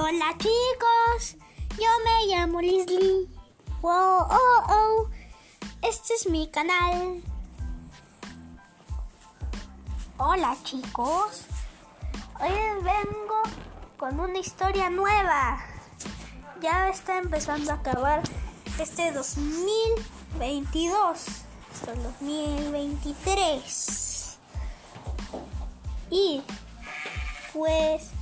Hola chicos, yo me llamo Leslie. Wow, oh, oh. Este es mi canal. Hola chicos, hoy vengo con una historia nueva. Ya está empezando a acabar este 2022, hasta el 2023. Y pues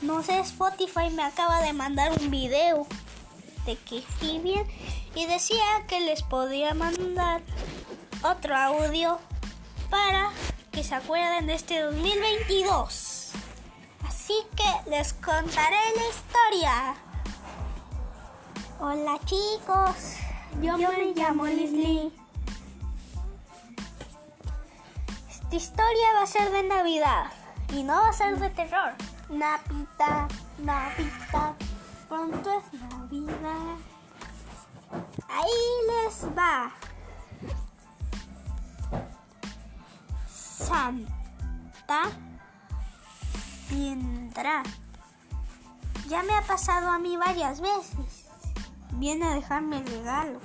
no sé, Spotify me acaba de mandar un video de que fui bien y decía que les podía mandar otro audio para que se acuerden de este 2022. Así que les contaré la historia. Hola chicos, yo, me, llamo Leslie. Esta historia va a ser de Navidad y no va a ser de terror. Napita, Napita, pronto es Navidad. Ahí les va. Santa vendrá. Ya me ha pasado a mí varias veces. Viene a dejarme regalos.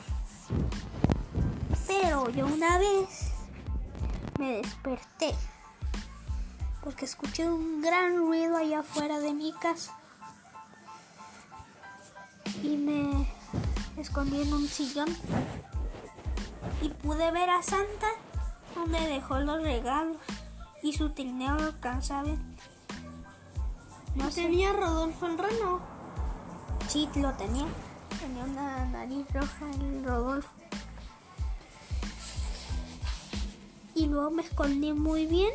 Pero yo una vez me desperté porque escuché un gran ruido allá afuera de mi casa y me escondí en un sillón y pude ver a Santa donde dejó los regalos y su trineo lo alcanzaba. ¿No tenía Rodolfo el reno? Sí, lo tenía. Tenía una nariz roja el Rodolfo. Y luego me escondí muy bien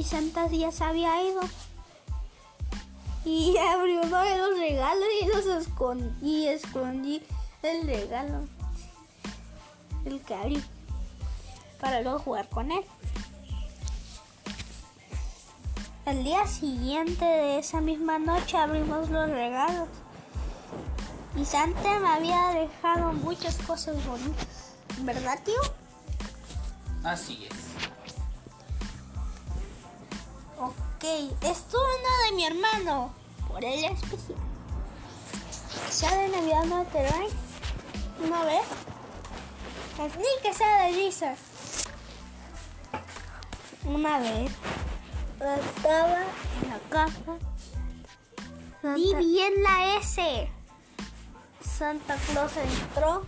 y Santa ya se había ido. Y abrió uno de los regalos y los escondí, escondí el regalo. El que abrí. Para luego jugar con él. Al día siguiente de esa misma noche abrimos los regalos. Y Santa me había dejado muchas cosas bonitas. ¿Verdad, tío? Así es. Ok, es turno de mi hermano. Por el especial. Ya de Navidad no te traen. Una vez. Ni que sea de Lizard. Una vez. Estaba en la casa. Di bien la S. Santa Claus entró.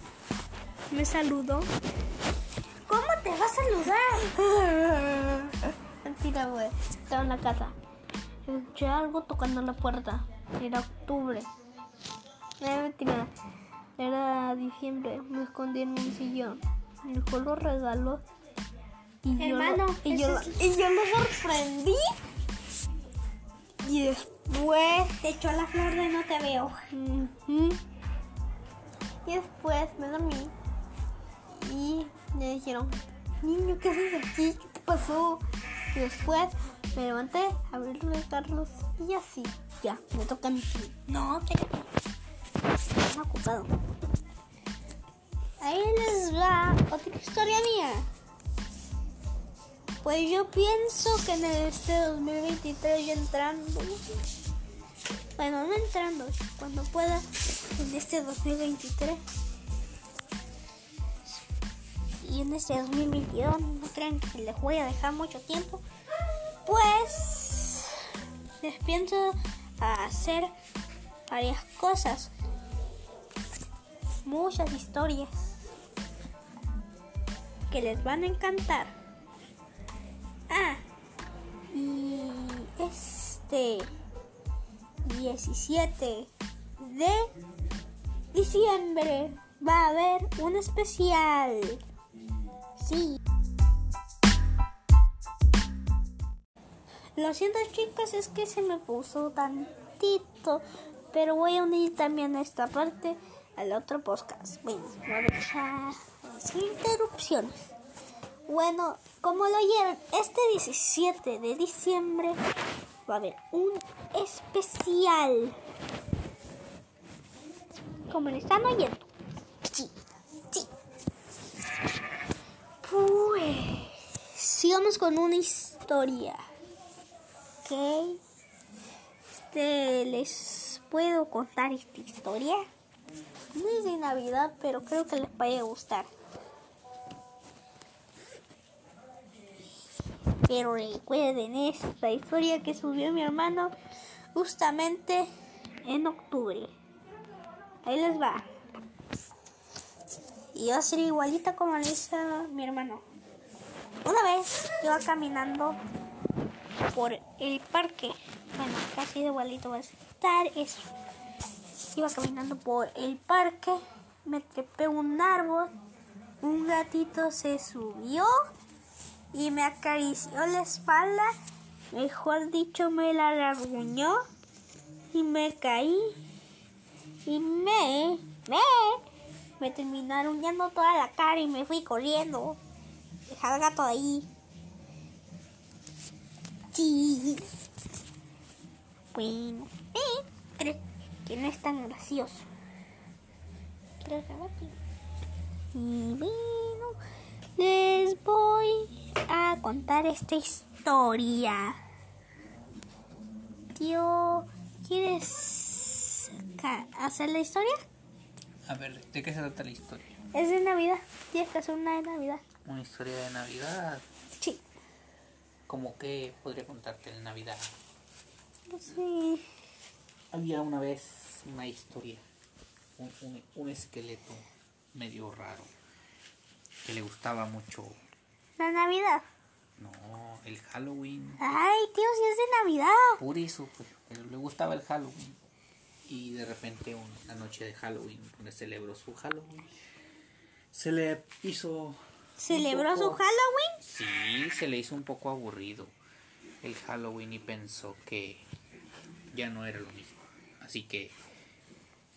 Me saludó. ¿Cómo te va a saludar? Mentira, güey. Estaba en la casa. Escuché algo tocando la puerta. Era octubre. Era mentira. Era diciembre. Me escondí en un sillón. Me dejó los regalos. Y Hermano, yo, lo- y, yo, lo- y yo lo sorprendí. Y después Te echó la flor de no te veo. Y después me dormí. Y me dijeron, niño, ¿qué haces aquí? ¿Qué te pasó? Después me levanté, abrí los de Carlos y así. Ya, me toca mí. No, ocupado. Ahí les va otra historia mía. Pues yo pienso que en este 2023 ya entrando. Bueno, no entrando, cuando pueda, en este 2023. Y en este 2022, no crean que les voy a dejar mucho tiempo. Pues les pienso hacer varias cosas. Muchas historias que les van a encantar. Ah, y este 17 de diciembre va a haber un especial. Sí. Lo siento chicos, es que se me puso tantito, pero voy a unir también esta parte al otro podcast. Bueno, voy a sin interrupciones. Bueno, como lo oyeron, este 17 de diciembre va a haber un especial. Como lo están oyendo. Sí, sí. Pues, sigamos con una historia. Ok. este les puedo contar esta historia. No es de Navidad, pero creo que les vaya a gustar. Pero recuerden esta historia que subió mi hermano justamente en octubre. Ahí les va. Y va a ser igualita como le hizo mi hermano. Iba caminando por el parque. Bueno, casi igualito va a estar eso. Iba caminando por el parque, me trepé un árbol, un gatito se subió y me acarició la espalda, mejor dicho me la rasguñó y me caí y me, me, me terminaron yendo toda la cara y me fui corriendo. Dejaba el gato ahí. Sí. Bueno, eh, creo que no es tan gracioso. Creo que aquí. Y bueno, les voy a contar esta historia. Tío, ¿quieres hacer la historia? A ver, ¿de qué se trata la historia? Es de Navidad. Tienes que hacer una de Navidad. Una historia de Navidad. Sí. ¿Cómo que podría contarte en Navidad? Sí. Había una vez una historia, un, un- un esqueleto medio raro, que le gustaba mucho, La Navidad. no, el Halloween, Ay, tío, si es de Navidad. por eso, pues, pero le gustaba el Halloween. Y de repente una noche de Halloween, donde celebró su Halloween, se le hizo... ¿Celebró su Halloween? Sí, se le hizo un poco aburrido el Halloween y pensó que ya no era lo mismo. Así que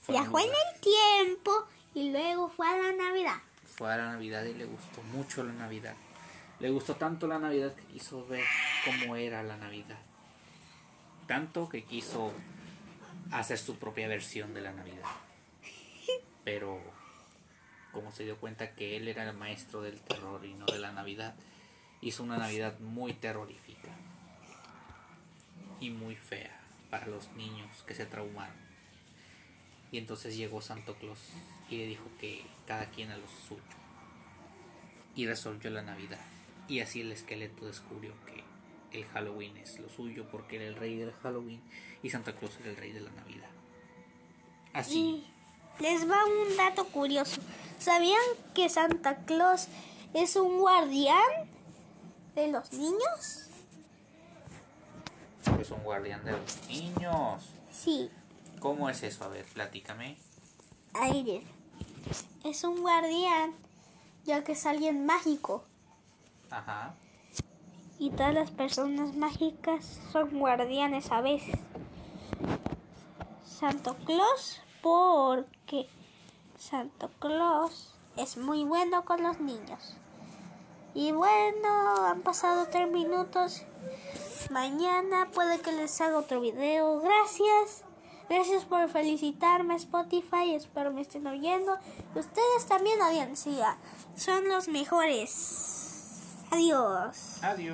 Viajó en el tiempo y luego fue a la Navidad. fue a la Navidad y le gustó mucho la Navidad. Le gustó tanto la Navidad que quiso ver cómo era la Navidad. Tanto que quiso hacer su propia versión de la Navidad. Pero se dio cuenta que él era el maestro del terror y no de la Navidad, hizo una Navidad muy terrorífica y muy fea para los niños que se traumaron. Y entonces llegó Santo Claus y le dijo que cada quien a lo suyo. Y resolvió la Navidad. Y así el esqueleto descubrió que el Halloween es lo suyo porque era el rey del Halloween y Santa Claus era el rey de la Navidad. Así. Les va un dato curioso. ¿Sabían que Santa Claus es un guardián de los niños? Es un guardián de los niños. Sí, ¿Cómo es eso? A ver, platícame. Aire. Es un guardián, ya que es alguien mágico. Ajá. Y todas las personas mágicas son guardianes a veces. Santo Claus, porque Santo Claus es muy bueno con los niños. Y bueno, han pasado tres minutos. Mañana puede que les haga otro video. Gracias. Gracias por felicitarme Spotify. Espero me estén oyendo. Ustedes también audiencia. Son los mejores. Adiós. Adiós.